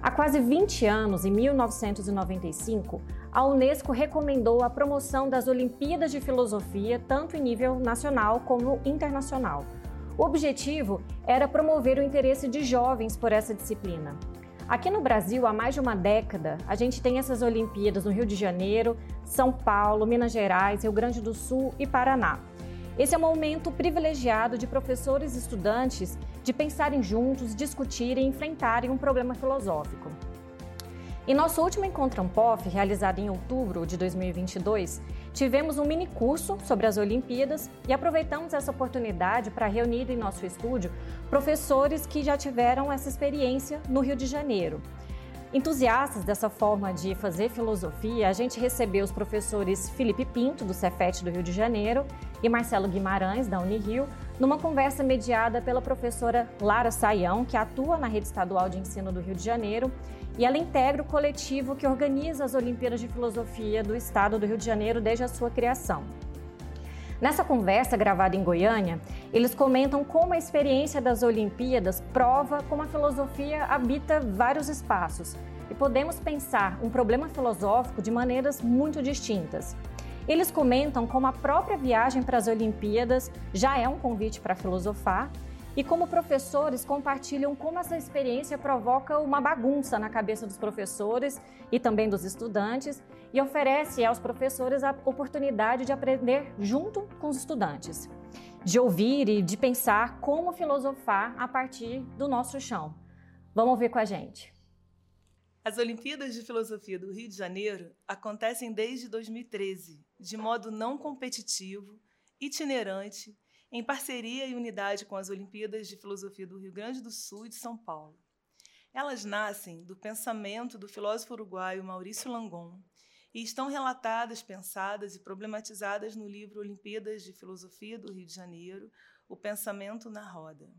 Há quase 20 anos, em 1995, a Unesco recomendou a promoção das Olimpíadas de Filosofia, tanto em nível nacional como internacional. O objetivo era promover o interesse de jovens por essa disciplina. Aqui no Brasil, há mais de uma década, a gente tem essas Olimpíadas no Rio de Janeiro, São Paulo, Minas Gerais, Rio Grande do Sul e Paraná. Esse é um momento privilegiado de professores e estudantes de pensarem juntos, discutirem e enfrentarem um problema filosófico. Em nosso último encontro Ampof, realizado em outubro de 2022, tivemos um mini curso sobre as Olimpíadas e aproveitamos essa oportunidade para reunir em nosso estúdio professores que já tiveram essa experiência no Rio de Janeiro. Entusiastas dessa forma de fazer filosofia, a gente recebeu os professores Felipe Pinto, do Cefet do Rio de Janeiro, e Marcelo Guimarães, da Unirio, numa conversa mediada pela professora Lara Saião, que atua na Rede Estadual de Ensino do Rio de Janeiro, e ela integra o coletivo que organiza as Olimpíadas de Filosofia do Estado do Rio de Janeiro desde a sua criação. Nessa conversa gravada em Goiânia, eles comentam como a experiência das Olimpíadas prova como a filosofia habita vários espaços e podemos pensar um problema filosófico de maneiras muito distintas. Eles comentam como a própria viagem para as Olimpíadas já é um convite para filosofar e como professores compartilham como essa experiência provoca uma bagunça na cabeça dos professores e também dos estudantes e oferece aos professores a oportunidade de aprender junto com os estudantes, de ouvir e de pensar como filosofar a partir do nosso chão. Vamos ouvir com a gente. As Olimpíadas de Filosofia do Rio de Janeiro acontecem desde 2013, de modo não competitivo, itinerante em parceria e unidade com as Olimpíadas de Filosofia do Rio Grande do Sul e de São Paulo. Elas nascem do pensamento do filósofo uruguaio Maurício Langon e estão relatadas, pensadas e problematizadas no livro Olimpíadas de Filosofia do Rio de Janeiro, O Pensamento na Roda.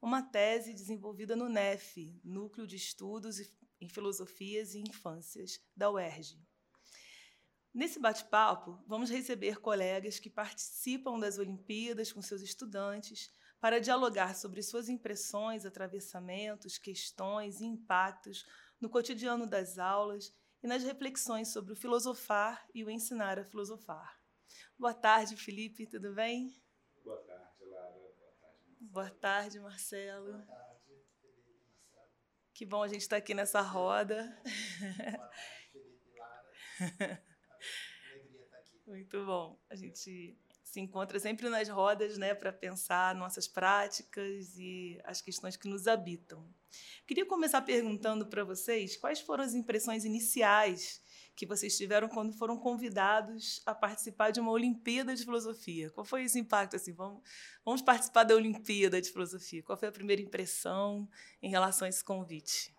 Uma tese desenvolvida no NEF, Núcleo de Estudos em Filosofias e Infâncias, da UERJ. Nesse bate-papo, vamos receber colegas que participam das Olimpíadas com seus estudantes para dialogar sobre suas impressões, atravessamentos, questões e impactos no cotidiano das aulas e nas reflexões sobre o filosofar e o ensinar a filosofar. Boa tarde, Felipe, tudo bem? Boa tarde, Lara. Boa tarde, Marcelo. Boa tarde, Marcelo. Boa tarde, Felipe e Marcelo. Que bom a gente estar aqui nessa roda. Boa tarde, Felipe e Lara. Muito bom. A gente se encontra sempre nas rodas, né, para pensar nossas práticas e as questões que nos habitam. Queria começar perguntando para vocês quais foram as impressões iniciais que vocês tiveram quando foram convidados a participar de uma Olimpíada de Filosofia. Qual foi esse impacto assim? Vamos, vamos participar da Olimpíada de Filosofia. Qual foi a primeira impressão em relação a esse convite?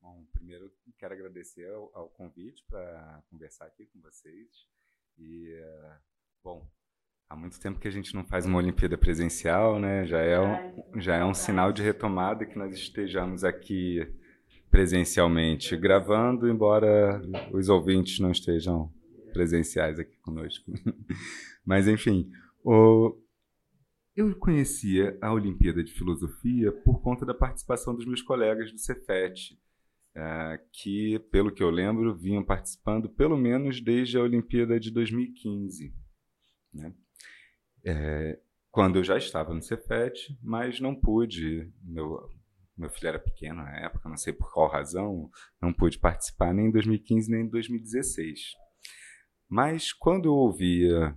Bom, primeiro quero agradecer ao, ao convite para conversar aqui com vocês. E, bom, há muito tempo que a gente não faz uma Olimpíada presencial, né? Já é um, já é um sinal de retomada que nós estejamos aqui presencialmente gravando, embora os ouvintes não estejam presenciais aqui conosco. Mas, enfim, o... eu conhecia a Olimpíada de Filosofia por conta da participação dos meus colegas do Cefet, é, que, pelo que eu lembro, vinham participando pelo menos desde a Olimpíada de 2015. Né? É, quando eu já estava no Cefet, mas não pude, meu, meu filho era pequeno na época, não sei por qual razão, não pude participar nem em 2015 nem em 2016. Mas quando eu ouvia,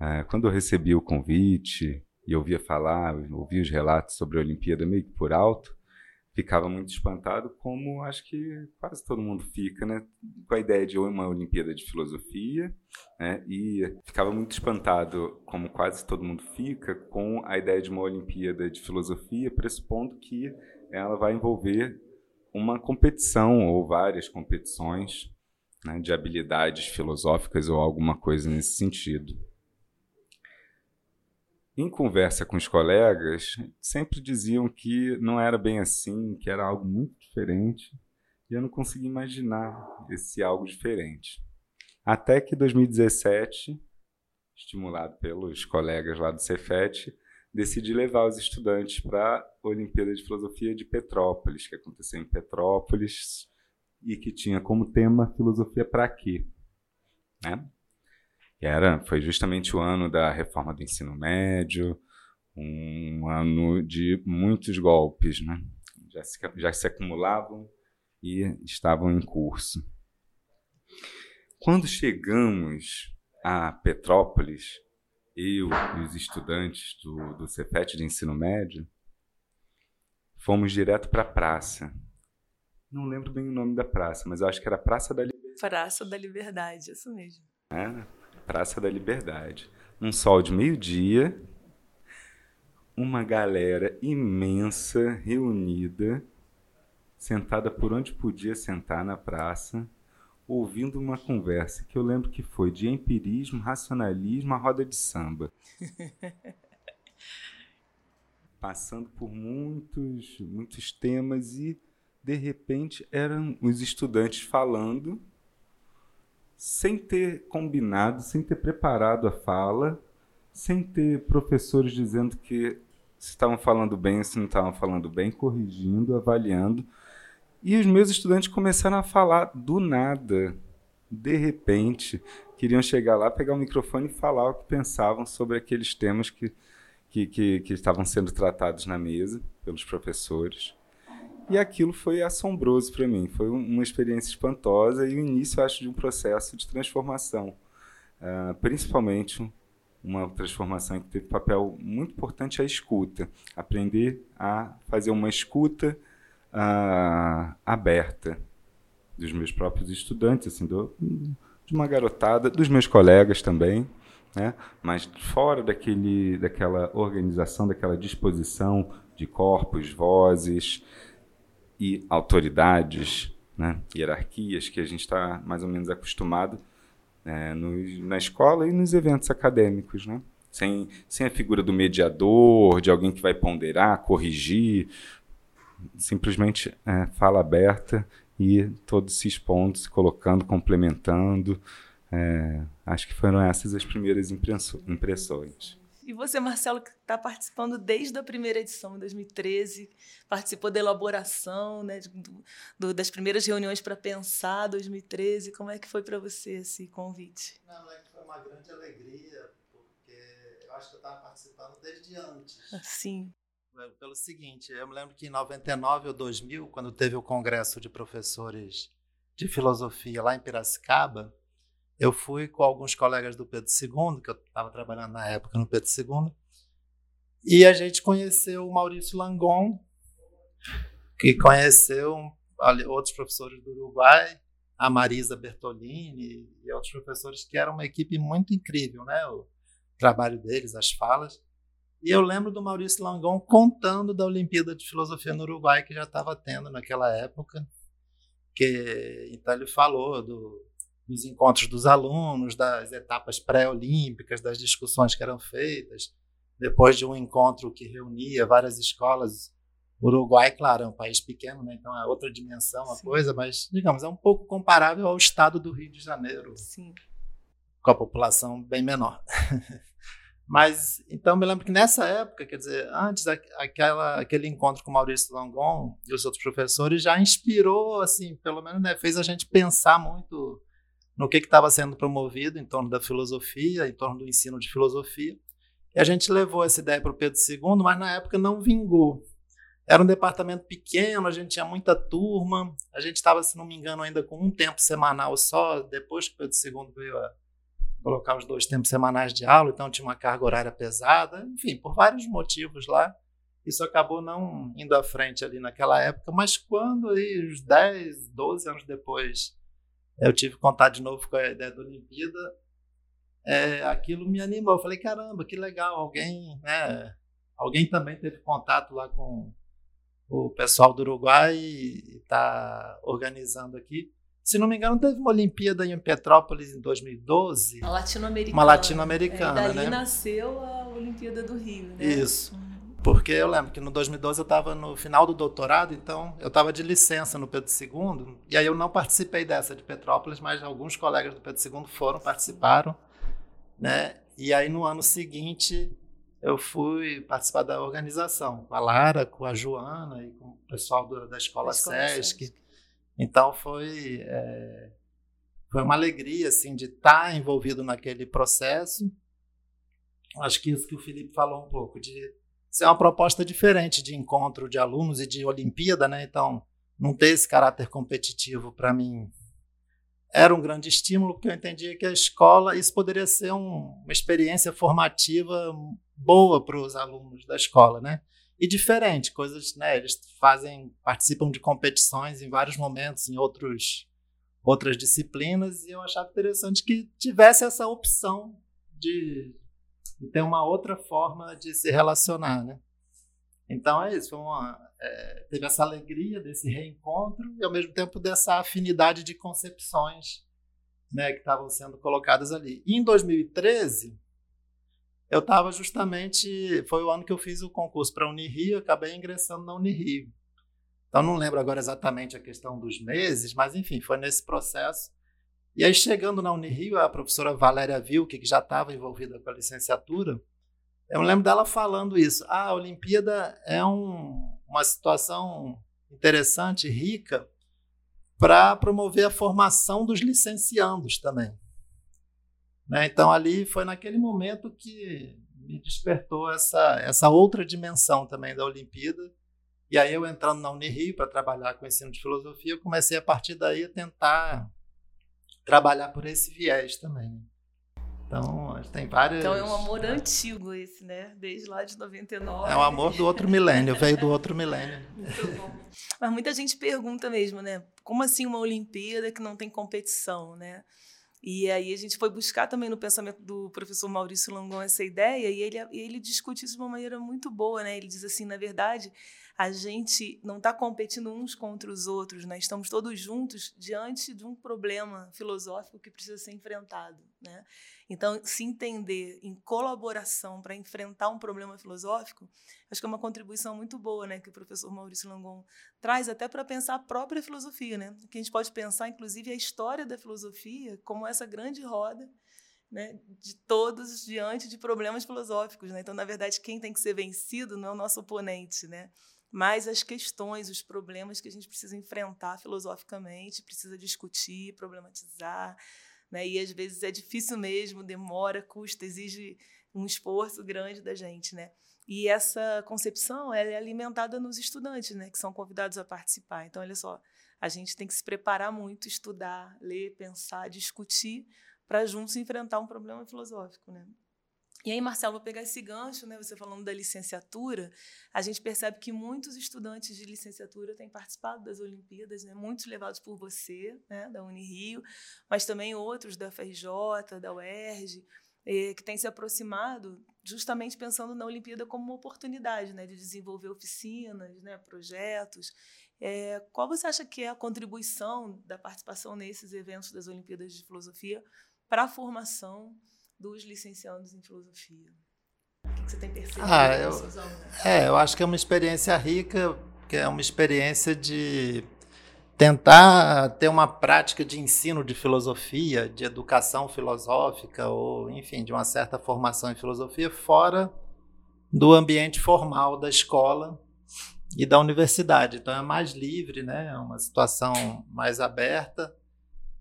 é, quando eu recebi o convite e ouvia falar, ouvia os relatos sobre a Olimpíada meio que por alto, ficava muito espantado, como acho que quase todo mundo fica, né, com a ideia de uma Olimpíada de Filosofia, né, e ficava muito espantado, como quase todo mundo fica, com a ideia de uma Olimpíada de Filosofia, pressupondo que ela vai envolver uma competição ou várias competições né, de habilidades filosóficas ou alguma coisa nesse sentido em conversa com os colegas, sempre diziam que não era bem assim, que era algo muito diferente, e eu não conseguia imaginar esse algo diferente. Até que 2017, estimulado pelos colegas lá do Cefet, decidi levar os estudantes para a Olimpíada de Filosofia de Petrópolis, que aconteceu em Petrópolis e que tinha como tema Filosofia para quê? Né? Era, foi justamente o ano da reforma do ensino médio, um ano de muitos golpes, né? já, se, já se acumulavam e estavam em curso. Quando chegamos a Petrópolis, eu e os estudantes do, do Cefet de ensino médio, fomos direto para a praça. Não lembro bem o nome da praça, mas eu acho que era Praça da Liberdade. Praça da Liberdade, isso mesmo. É, Praça da Liberdade. Um sol de meio-dia, uma galera imensa reunida, sentada por onde podia sentar na praça, ouvindo uma conversa que eu lembro que foi de empirismo, racionalismo, a roda de samba. Passando por muitos, muitos temas e de repente eram os estudantes falando sem ter combinado, sem ter preparado a fala, sem ter professores dizendo que se estavam falando bem se não estavam falando bem, corrigindo, avaliando. E os meus estudantes começaram a falar do nada, de repente, queriam chegar lá, pegar o microfone e falar o que pensavam sobre aqueles temas que, que, que, que estavam sendo tratados na mesa pelos professores. E aquilo foi assombroso para mim, foi uma experiência espantosa e o início, acho, de um processo de transformação. Uh, principalmente uma transformação que teve papel muito importante a escuta, aprender a fazer uma escuta uh, aberta dos meus próprios estudantes, assim, do, de uma garotada, dos meus colegas também, né? mas fora daquele, daquela organização, daquela disposição de corpos, vozes e autoridades, né? hierarquias que a gente está mais ou menos acostumado é, na escola e nos eventos acadêmicos. Né? Sem, sem a figura do mediador, de alguém que vai ponderar, corrigir, simplesmente é, fala aberta e todos se expondo, se colocando, complementando. É, acho que foram essas as primeiras impressões. E você, Marcelo, que está participando desde a primeira edição, em 2013, participou da elaboração né, do, do, das primeiras reuniões para pensar 2013. Como é que foi para você esse convite? Não, é que foi uma grande alegria, porque eu acho que eu estava participando desde antes. Sim. Pelo seguinte, eu me lembro que em 99 ou 2000, quando teve o congresso de professores de filosofia lá em Piracicaba, eu fui com alguns colegas do Pedro II, que eu estava trabalhando na época no Pedro II, e a gente conheceu o Maurício Langon, que conheceu outros professores do Uruguai, a Marisa Bertolini e outros professores que eram uma equipe muito incrível, né? O trabalho deles, as falas. E eu lembro do Maurício Langon contando da Olimpíada de Filosofia no Uruguai que já estava tendo naquela época, que então ele falou do, dos encontros dos alunos, das etapas pré-olímpicas, das discussões que eram feitas, depois de um encontro que reunia várias escolas. O Uruguai, claro, é um país pequeno, né? então é outra dimensão a coisa, mas, digamos, é um pouco comparável ao estado do Rio de Janeiro, Sim. com a população bem menor. Mas, então, me lembro que nessa época, quer dizer, antes, aquela, aquele encontro com Maurício Langon e os outros professores já inspirou, assim, pelo menos, né, fez a gente pensar muito no que estava sendo promovido em torno da filosofia, em torno do ensino de filosofia. E a gente levou essa ideia para o Pedro II, mas na época não vingou. Era um departamento pequeno, a gente tinha muita turma, a gente estava, se não me engano, ainda com um tempo semanal só, depois que o Pedro II veio a colocar os dois tempos semanais de aula, então tinha uma carga horária pesada, enfim, por vários motivos lá. Isso acabou não indo à frente ali naquela época, mas quando aí, uns 10, 12 anos depois, eu tive contato de novo com a ideia da Olimpíada, é, aquilo me animou. Eu falei, caramba, que legal, alguém, né, alguém também teve contato lá com o pessoal do Uruguai e está organizando aqui. Se não me engano, teve uma Olimpíada em Petrópolis em 2012. Uma latino-americana. Uma latino-americana, é, dali né? nasceu a Olimpíada do Rio, né? Isso. Porque eu lembro que no 2012 eu estava no final do doutorado, então eu estava de licença no Pedro II, e aí eu não participei dessa de Petrópolis, mas alguns colegas do Pedro II foram, participaram, né? E aí no ano seguinte eu fui participar da organização, com a Lara, com a Joana e com o pessoal do, da Escola, escola Sesc. Então foi, é, foi uma alegria assim, de estar envolvido naquele processo. Acho que isso que o Felipe falou um pouco, de ser uma proposta diferente de encontro de alunos e de Olimpíada, né? Então, não ter esse caráter competitivo para mim era um grande estímulo, porque eu entendia que a escola, isso poderia ser um, uma experiência formativa boa para os alunos da escola, né? E diferente, coisas, né? Eles fazem, participam de competições em vários momentos, em outros, outras disciplinas, e eu achava interessante que tivesse essa opção de, de ter uma outra forma de se relacionar, né? Então é isso, uma, é, teve essa alegria desse reencontro e ao mesmo tempo dessa afinidade de concepções né, que estavam sendo colocadas ali. E em 2013, eu estava justamente, foi o ano que eu fiz o concurso para a Unirio, acabei ingressando na Unirio. Então não lembro agora exatamente a questão dos meses, mas enfim, foi nesse processo. E aí chegando na Unirio, a professora Valéria Vilke, que já estava envolvida com a licenciatura, eu lembro dela falando isso. Ah, a Olimpíada é um, uma situação interessante, rica, para promover a formação dos licenciandos também. Né? Então, ali foi naquele momento que me despertou essa, essa outra dimensão também da Olimpíada. E aí, eu entrando na Unirio para trabalhar com ensino de filosofia, comecei a partir daí a tentar trabalhar por esse viés também. Então, tem várias. Então é um amor antigo esse, né? Desde lá de 99. É um amor do outro milênio, veio do outro milênio. Muito bom. Mas muita gente pergunta mesmo, né? Como assim uma Olimpíada que não tem competição, né? E aí a gente foi buscar também no pensamento do professor Maurício Longon essa ideia e ele, ele discute isso de uma maneira muito boa, né? Ele diz assim, na verdade, a gente não está competindo uns contra os outros, né? estamos todos juntos diante de um problema filosófico que precisa ser enfrentado. Né? Então, se entender em colaboração para enfrentar um problema filosófico, acho que é uma contribuição muito boa né, que o professor Maurício Langon traz até para pensar a própria filosofia. Né? Que a gente pode pensar, inclusive, a história da filosofia como essa grande roda né, de todos diante de problemas filosóficos. Né? Então, na verdade, quem tem que ser vencido não é o nosso oponente, né? Mas as questões, os problemas que a gente precisa enfrentar filosoficamente, precisa discutir, problematizar. Né? E às vezes é difícil mesmo, demora, custa, exige um esforço grande da gente. Né? E essa concepção ela é alimentada nos estudantes, né, que são convidados a participar. Então, olha só, a gente tem que se preparar muito, estudar, ler, pensar, discutir, para juntos enfrentar um problema filosófico. Né? E aí, Marcelo, vou pegar esse gancho, né? Você falando da licenciatura, a gente percebe que muitos estudantes de licenciatura têm participado das Olimpíadas, né? Muitos levados por você, né? Da Unirio, mas também outros da FRJ, da UERJ, eh, que têm se aproximado justamente pensando na Olimpíada como uma oportunidade, né? De desenvolver oficinas, né? Projetos. É, qual você acha que é a contribuição da participação nesses eventos das Olimpíadas de Filosofia para a formação dos licenciados em filosofia? O que você tem percebido? Ah, eu, é, eu acho que é uma experiência rica, que é uma experiência de tentar ter uma prática de ensino de filosofia, de educação filosófica, ou, enfim, de uma certa formação em filosofia fora do ambiente formal da escola e da universidade. Então é mais livre, né? é uma situação mais aberta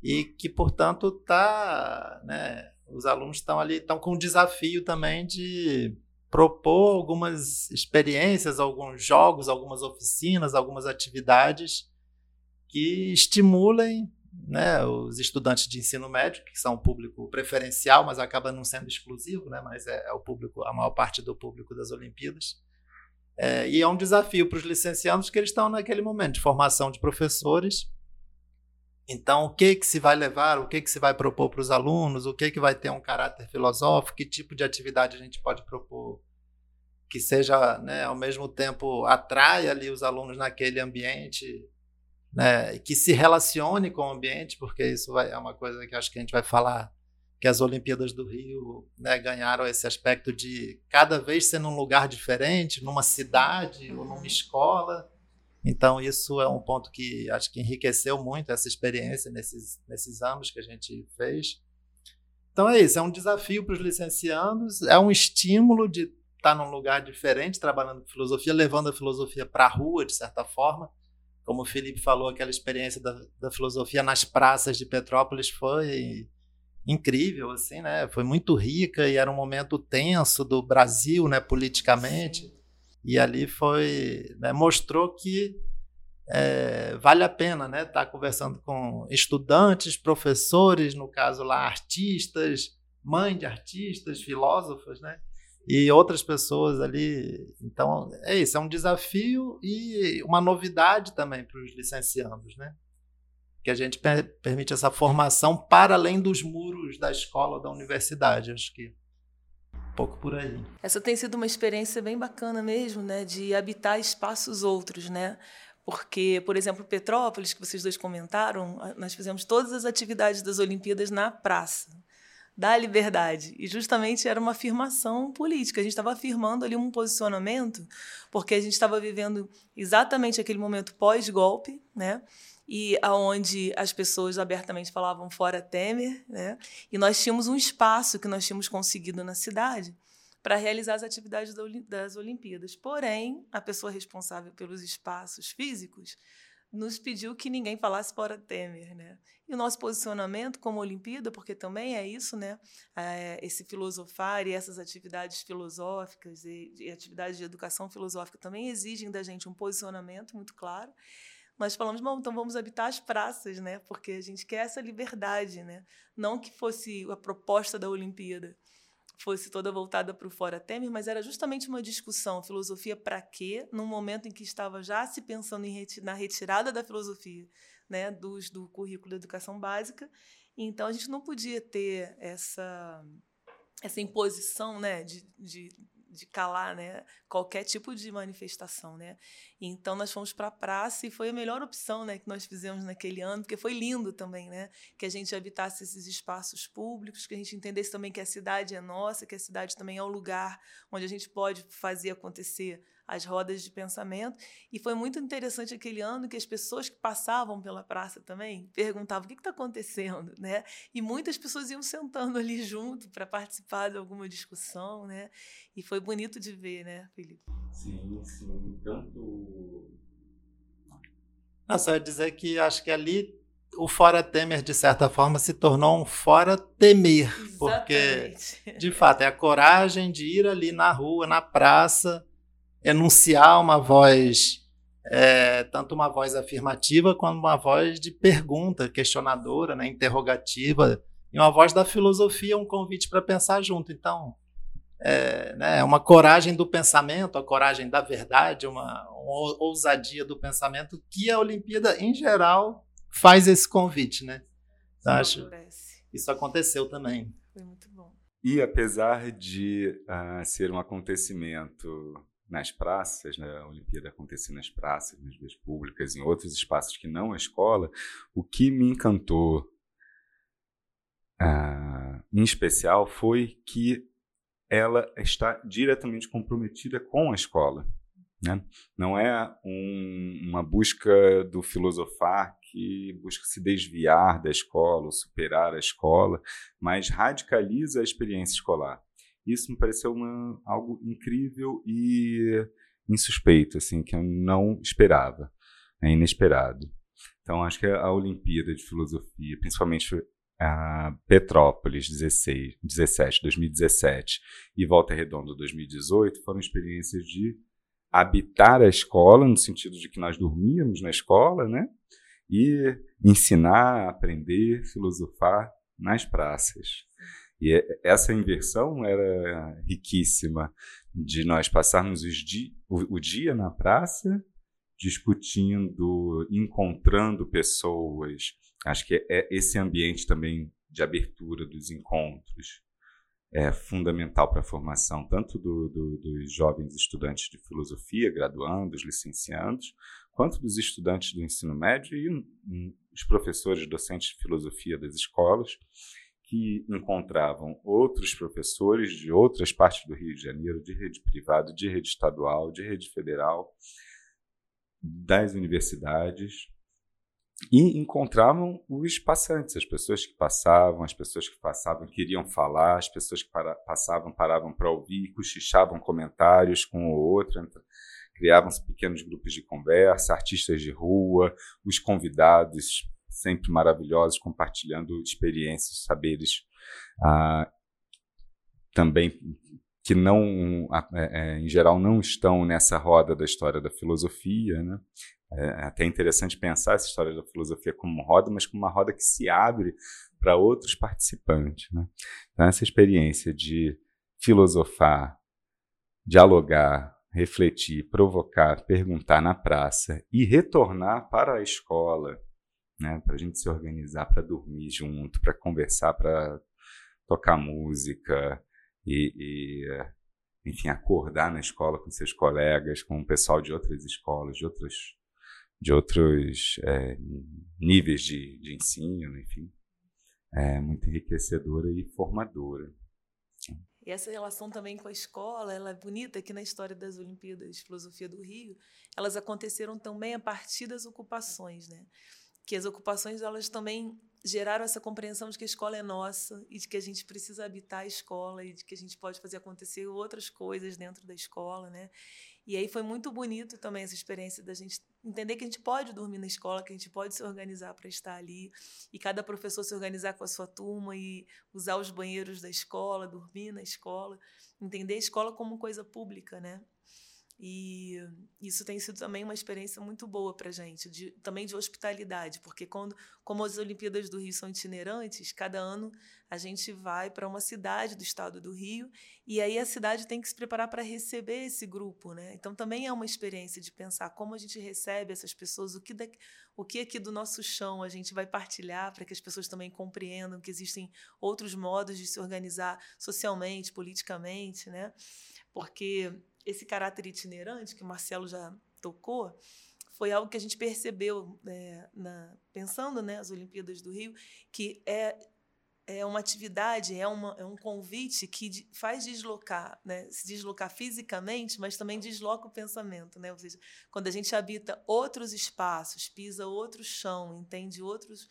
e que, portanto, está né, os alunos estão ali, estão com o desafio também de propor algumas experiências, alguns jogos, algumas oficinas, algumas atividades que estimulem né, os estudantes de ensino médio, que são o público preferencial, mas acaba não sendo exclusivo, né, mas é, é o público, a maior parte do público das Olimpíadas. É, e é um desafio para os licenciados que eles estão naquele momento de formação de professores então, o que que se vai levar, o que que se vai propor para os alunos, o que que vai ter um caráter filosófico, que tipo de atividade a gente pode propor que seja, né, ao mesmo tempo atraia ali os alunos naquele ambiente, né, que se relacione com o ambiente, porque isso vai, é uma coisa que acho que a gente vai falar que as Olimpíadas do Rio né, ganharam esse aspecto de cada vez ser num lugar diferente, numa cidade ou numa escola então, isso é um ponto que acho que enriqueceu muito essa experiência nesses, nesses anos que a gente fez. Então, é isso. É um desafio para os licenciados, é um estímulo de estar num lugar diferente, trabalhando com filosofia, levando a filosofia para a rua, de certa forma. Como o Felipe falou, aquela experiência da, da filosofia nas praças de Petrópolis foi incrível, assim, né? Foi muito rica e era um momento tenso do Brasil, né, politicamente. E ali foi, né, mostrou que é, vale a pena, né, estar tá conversando com estudantes, professores, no caso lá artistas, mãe de artistas, filósofos, né? E outras pessoas ali. Então, é isso, é um desafio e uma novidade também para os licenciados, né? Que a gente per permite essa formação para além dos muros da escola ou da universidade. Acho que pouco por aí. Essa tem sido uma experiência bem bacana mesmo, né? De habitar espaços outros, né? Porque, por exemplo, Petrópolis, que vocês dois comentaram, nós fizemos todas as atividades das Olimpíadas na praça da liberdade. E justamente era uma afirmação política. A gente estava afirmando ali um posicionamento, porque a gente estava vivendo exatamente aquele momento pós-golpe, né? E aonde as pessoas abertamente falavam fora Temer, né? E nós tínhamos um espaço que nós tínhamos conseguido na cidade para realizar as atividades das Olimpíadas. Porém, a pessoa responsável pelos espaços físicos nos pediu que ninguém falasse fora Temer, né? E o nosso posicionamento como Olimpíada, porque também é isso, né? É, esse filosofar e essas atividades filosóficas e, e atividades de educação filosófica também exigem da gente um posicionamento muito claro nós falamos, bom, então vamos habitar as praças, né? Porque a gente quer essa liberdade, né? Não que fosse a proposta da Olimpíada, fosse toda voltada para o Fora Temer, mas era justamente uma discussão, filosofia para quê, num momento em que estava já se pensando reti na retirada da filosofia né, dos, do currículo de educação básica, então a gente não podia ter essa, essa imposição né, de, de de calar né, qualquer tipo de manifestação. Né? Então nós fomos para a praça e foi a melhor opção né, que nós fizemos naquele ano, porque foi lindo também, né? que a gente habitasse esses espaços públicos, que a gente entendesse também que a cidade é nossa, que a cidade também é o lugar onde a gente pode fazer acontecer as rodas de pensamento. E foi muito interessante aquele ano que as pessoas que passavam pela praça também perguntavam o que está acontecendo, né? E muitas pessoas iam sentando ali junto para participar de alguma discussão, né? E foi bonito de ver, né, Felipe? Sim, sim. Tanto. Não, só ia dizer que acho que ali o Fora Temer, de certa forma, se tornou um Fora Temer. Exatamente. Porque, de fato, é a coragem de ir ali na rua, na praça, enunciar uma voz, é, tanto uma voz afirmativa quanto uma voz de pergunta, questionadora, né, interrogativa, e uma voz da filosofia, um convite para pensar junto. Então, é né, uma coragem do pensamento, a coragem da verdade, uma, uma ousadia do pensamento que a Olimpíada, em geral, faz esse convite. Né? Então, acho isso aconteceu também. Foi muito bom. E apesar de uh, ser um acontecimento nas praças, né, a Olimpíada acontecer nas praças, nas vias públicas, em outros espaços que não a escola, o que me encantou uh, em especial foi que ela está diretamente comprometida com a escola. Né? Não é um, uma busca do filosofar que busca se desviar da escola ou superar a escola, mas radicaliza a experiência escolar. Isso me pareceu uma, algo incrível e insuspeito, assim, que eu não esperava, é inesperado. Então, acho que a Olimpíada de Filosofia, principalmente a Petrópolis 16, 17, 2017 e Volta Redonda 2018 foram experiências de habitar a escola no sentido de que nós dormíamos na escola, né? E ensinar, aprender, filosofar nas praças. E essa inversão era riquíssima de nós passarmos di o, o dia na praça discutindo, encontrando pessoas. Acho que é esse ambiente também de abertura dos encontros é fundamental para a formação tanto do, do, dos jovens estudantes de filosofia, graduandos, licenciandos, quanto dos estudantes do ensino médio e hum, os professores docentes de filosofia das escolas que encontravam outros professores de outras partes do Rio de Janeiro, de rede privada, de rede estadual, de rede federal, das universidades, e encontravam os passantes, as pessoas que passavam, as pessoas que passavam queriam falar, as pessoas que para, passavam paravam para ouvir, cochichavam comentários com o outro, criavam-se pequenos grupos de conversa, artistas de rua, os convidados sempre maravilhosos, compartilhando experiências, saberes ah, também que não, é, é, em geral, não estão nessa roda da história da filosofia, né? É até interessante pensar essa história da filosofia como roda, mas como uma roda que se abre para outros participantes. Né? Então, essa experiência de filosofar, dialogar, refletir, provocar, perguntar na praça e retornar para a escola, né? para a gente se organizar, para dormir junto, para conversar, para tocar música e, e enfim, acordar na escola com seus colegas, com o pessoal de outras escolas, de outros de outros é, níveis de, de ensino, enfim, é muito enriquecedora e formadora. E essa relação também com a escola, ela é bonita que na história das Olimpíadas de Filosofia do Rio, elas aconteceram também a partir das ocupações, né? Que as ocupações elas também geraram essa compreensão de que a escola é nossa e de que a gente precisa habitar a escola e de que a gente pode fazer acontecer outras coisas dentro da escola, né? E aí foi muito bonito também essa experiência da gente entender que a gente pode dormir na escola, que a gente pode se organizar para estar ali, e cada professor se organizar com a sua turma e usar os banheiros da escola, dormir na escola, entender a escola como coisa pública, né? E isso tem sido também uma experiência muito boa para gente, de, também de hospitalidade, porque quando, como as Olimpíadas do Rio são itinerantes, cada ano a gente vai para uma cidade do estado do Rio e aí a cidade tem que se preparar para receber esse grupo, né? Então também é uma experiência de pensar como a gente recebe essas pessoas, o que, da, o que aqui do nosso chão a gente vai partilhar para que as pessoas também compreendam que existem outros modos de se organizar socialmente, politicamente, né? Porque esse caráter itinerante que o Marcelo já tocou foi algo que a gente percebeu é, na, pensando né, as Olimpíadas do Rio, que é é uma atividade, é, uma, é um convite que faz deslocar, né? se deslocar fisicamente, mas também desloca o pensamento. Né? Ou seja, quando a gente habita outros espaços, pisa outro chão, entende outros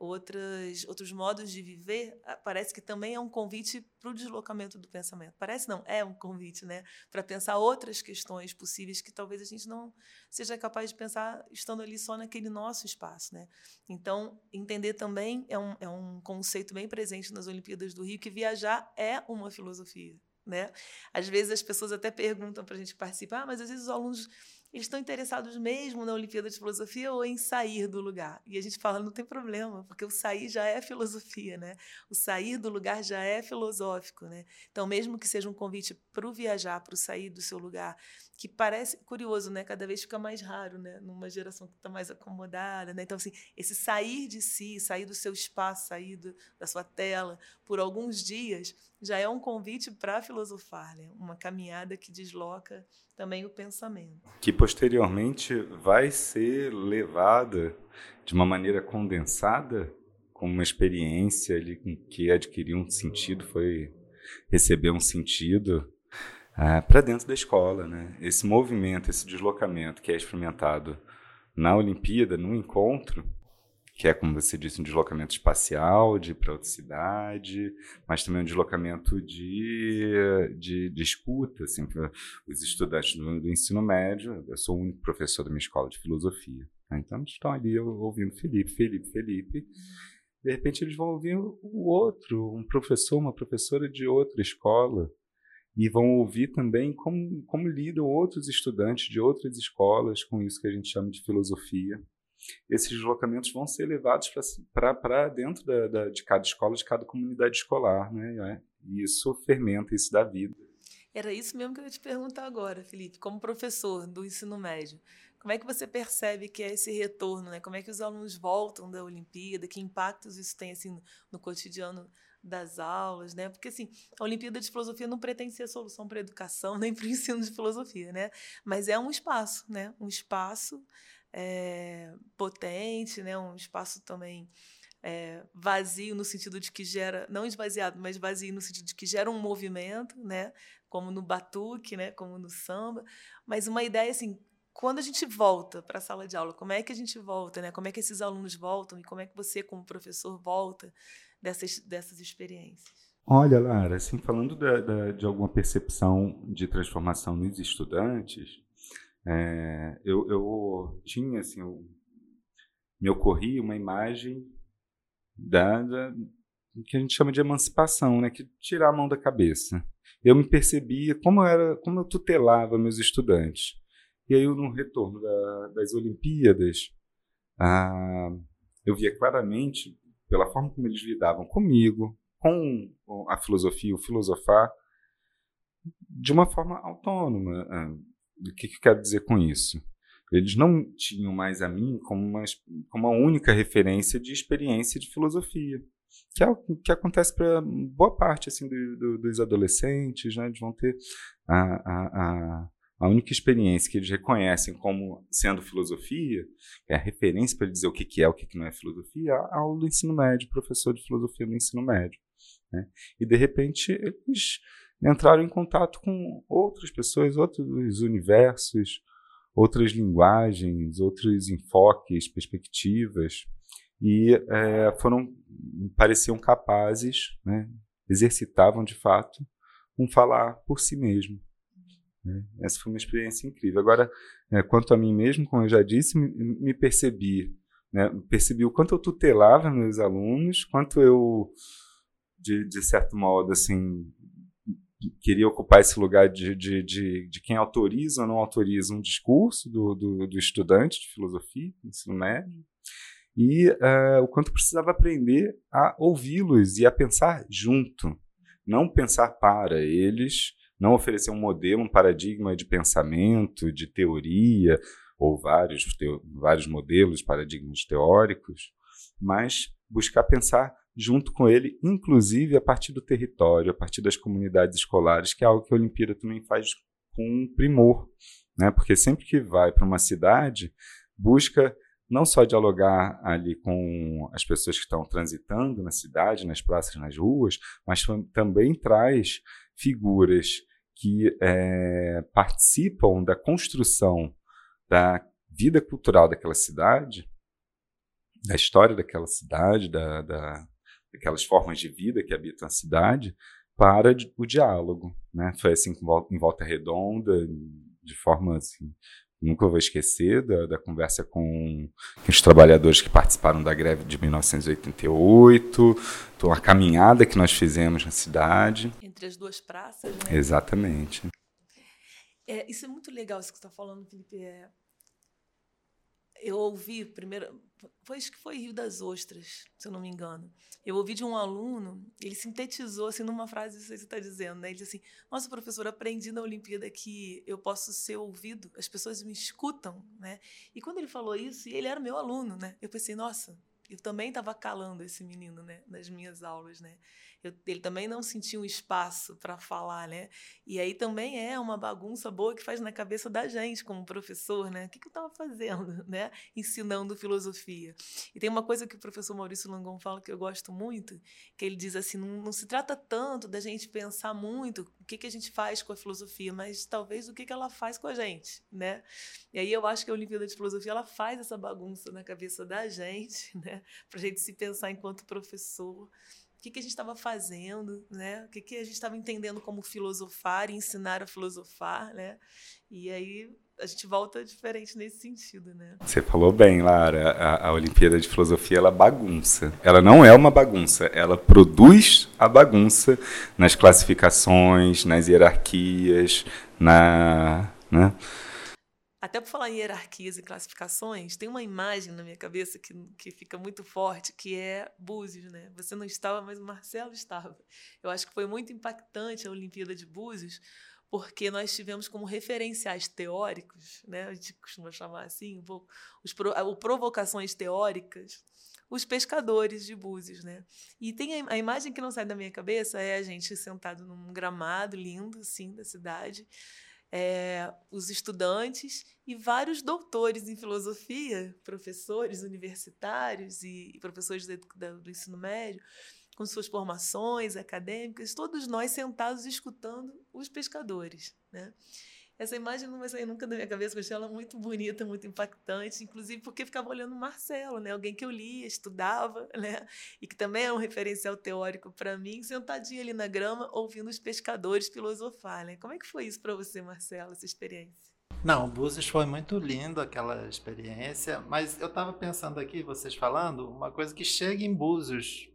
outras, outros modos de viver, ah, parece que também é um convite para o deslocamento do pensamento. Parece não, é um convite, né? Para pensar outras questões possíveis que talvez a gente não seja capaz de pensar estando ali só naquele nosso espaço, né? Então, entender também é um, é um conceito bem presente nas Olimpíadas do Rio, que viajar é uma filosofia, né? Às vezes as pessoas até perguntam para a gente participar, ah, mas às vezes os alunos eles estão interessados mesmo na Olimpíada de Filosofia ou em sair do lugar? E a gente fala, não tem problema, porque o sair já é filosofia, né? O sair do lugar já é filosófico, né? Então, mesmo que seja um convite para o viajar, para o sair do seu lugar, que parece curioso, né? Cada vez fica mais raro, né? Numa geração que está mais acomodada, né? Então, assim, esse sair de si, sair do seu espaço, sair do, da sua tela por alguns dias, já é um convite para filosofar, né? Uma caminhada que desloca também o pensamento. Que posteriormente vai ser levada de uma maneira condensada, como uma experiência ali que adquiriu um sentido, foi receber um sentido uh, para dentro da escola. Né? Esse movimento, esse deslocamento que é experimentado na Olimpíada, no encontro, que é, como você disse, um deslocamento espacial de para outra cidade, mas também um deslocamento de, de, de escuta, assim, os estudantes do, do, ensino médio, eu sou o único professor da minha escola de filosofia, né? então estão ali ouvindo Felipe, Felipe, Felipe, de repente eles vão ouvir o outro, um professor, uma professora de outra escola, e vão ouvir também como, como lidam outros estudantes de outras escolas com isso que a gente chama de filosofia, esses deslocamentos vão ser levados para dentro da, da, de cada escola, de cada comunidade escolar, né? E isso fermenta, isso dá vida. Era isso mesmo que eu ia te perguntar agora, Felipe, como professor do ensino médio. Como é que você percebe que é esse retorno, né? Como é que os alunos voltam da Olimpíada? Que impactos isso tem assim no, no cotidiano das aulas, né? Porque assim, a Olimpíada de Filosofia não pretende ser solução para a educação nem para o ensino de filosofia, né? Mas é um espaço, né? Um espaço é, potente, né? um espaço também é, vazio no sentido de que gera, não esvaziado, mas vazio no sentido de que gera um movimento, né? como no batuque, né? como no samba, mas uma ideia assim, quando a gente volta para a sala de aula, como é que a gente volta, né? Como é que esses alunos voltam e como é que você, como professor, volta dessas, dessas experiências? Olha, Lara, assim, falando da, da, de alguma percepção de transformação nos estudantes, é, eu, eu, tinha, assim, eu, me ocorria uma imagem da, da, que a gente chama de emancipação, né, que tirar a mão da cabeça. Eu me percebia como era, como eu tutelava meus estudantes. E aí, no retorno da, das Olimpíadas, ah, eu via claramente, pela forma como eles lidavam comigo, com a filosofia, o filosofar, de uma forma autônoma. O que, que eu quero dizer com isso? Eles não tinham mais a mim como uma, como uma única referência de experiência de filosofia, que é o que acontece para boa parte assim do, do, dos adolescentes, né? Eles vão ter a, a, a a única experiência que eles reconhecem como sendo filosofia, é a referência para dizer o que, que é, o que, que não é filosofia, a aula do ensino médio, professor de filosofia no ensino médio. Né? E, de repente, eles entraram em contato com outras pessoas, outros universos, outras linguagens, outros enfoques, perspectivas, e é, foram pareciam capazes, né, exercitavam de fato um falar por si mesmo. Né? Essa foi uma experiência incrível. Agora, é, quanto a mim mesmo, como eu já disse, me, me percebi, né? percebi o quanto eu tutelava meus alunos, quanto eu, de, de certo modo, assim, queria ocupar esse lugar de, de, de, de, quem autoriza ou não autoriza um discurso do, do, do estudante de filosofia, ensino médio, e uh, o quanto precisava aprender a ouvi-los e a pensar junto, não pensar para eles, não oferecer um modelo, um paradigma de pensamento, de teoria, ou vários, vários modelos, paradigmas teóricos, mas buscar pensar junto com ele, inclusive a partir do território, a partir das comunidades escolares, que é algo que a Olimpíada também faz com primor, né? porque sempre que vai para uma cidade, busca não só dialogar ali com as pessoas que estão transitando na cidade, nas praças, nas ruas, mas também traz figuras que é, participam da construção da vida cultural daquela cidade, da história daquela cidade, da, da, daquelas formas de vida que habitam a cidade, para o diálogo. Né? Foi assim em Volta Redonda, de forma assim, nunca vou esquecer da, da conversa com, os trabalhadores que participaram da greve de 1988, então, a caminhada que nós fizemos na cidade. Entre as duas praças, né? Exatamente. É, isso é muito legal, isso que você está falando, Felipe. É, eu ouvi primeiro, foi que foi Rio das Ostras, se eu não me engano. Eu ouvi de um aluno, ele sintetizou assim numa frase isso que você está dizendo, né? Ele disse assim: "Nossa, professor, aprendi na Olimpíada que eu posso ser ouvido, as pessoas me escutam, né?" E quando ele falou isso, ele era meu aluno, né? Eu pensei: "Nossa, eu também estava calando esse menino, né, nas minhas aulas, né? Eu, ele também não sentia um espaço para falar, né? E aí também é uma bagunça boa que faz na cabeça da gente como professor, né? O que, que eu estava fazendo, né? Ensinando filosofia. E tem uma coisa que o professor Maurício Langon fala que eu gosto muito, que ele diz assim, não, não se trata tanto da gente pensar muito o que, que a gente faz com a filosofia, mas talvez o que, que ela faz com a gente, né? E aí eu acho que a Olimpíada de Filosofia ela faz essa bagunça na cabeça da gente, né? Para a gente se pensar enquanto professor o que, que a gente estava fazendo, né? O que, que a gente estava entendendo como filosofar e ensinar a filosofar, né? E aí a gente volta diferente nesse sentido, né? Você falou bem, Lara. A, a, Olimpíada de Filosofia ela bagunça. Ela não é uma bagunça. Ela produz a bagunça nas classificações, nas hierarquias, na, né? Até por falar em hierarquias e classificações, tem uma imagem na minha cabeça que, que fica muito forte, que é Búzios, né? Você não estava, mas o Marcelo estava. Eu acho que foi muito impactante a Olimpíada de Búzios, porque nós tivemos como referenciais teóricos, né? A gente costuma chamar assim, os, os provocações teóricas, os pescadores de Búzios, né? E tem a, a, imagem que não sai da minha cabeça é a gente sentado num gramado lindo, assim, da cidade, é, os estudantes e vários doutores em filosofia, professores universitários e, professores do, do ensino médio, com suas formações acadêmicas, todos nós sentados escutando os pescadores. Né? Essa imagem não vai sair nunca da minha cabeça, eu achei ela muito bonita, muito impactante, inclusive porque ficava olhando o Marcelo, né? Alguém que eu lia, estudava, né? E que também é um referencial teórico para mim, sentadinho ali na grama, ouvindo os pescadores filosofar, né? Como é que foi isso para você, Marcelo, essa experiência? Não, Búzios foi muito lindo aquela experiência, mas eu estava pensando aqui, vocês falando, uma coisa que chega em Búzios,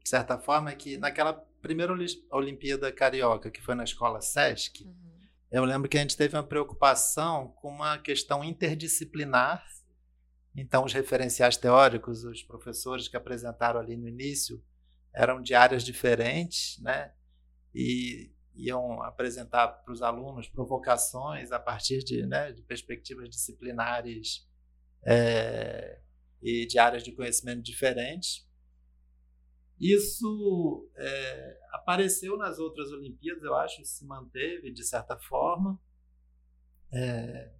de certa forma, é que naquela primeira Olimpíada Carioca, que foi na escola SESC, uhum. Eu lembro que a gente teve uma preocupação com uma questão interdisciplinar. Então, os referenciais teóricos, os professores que apresentaram ali no início, eram de áreas diferentes, né? E iam apresentar para os alunos provocações a partir de, né, de perspectivas disciplinares é, e de áreas de conhecimento diferentes. Isso é, apareceu nas outras Olimpíadas, eu acho, se manteve de certa forma. É,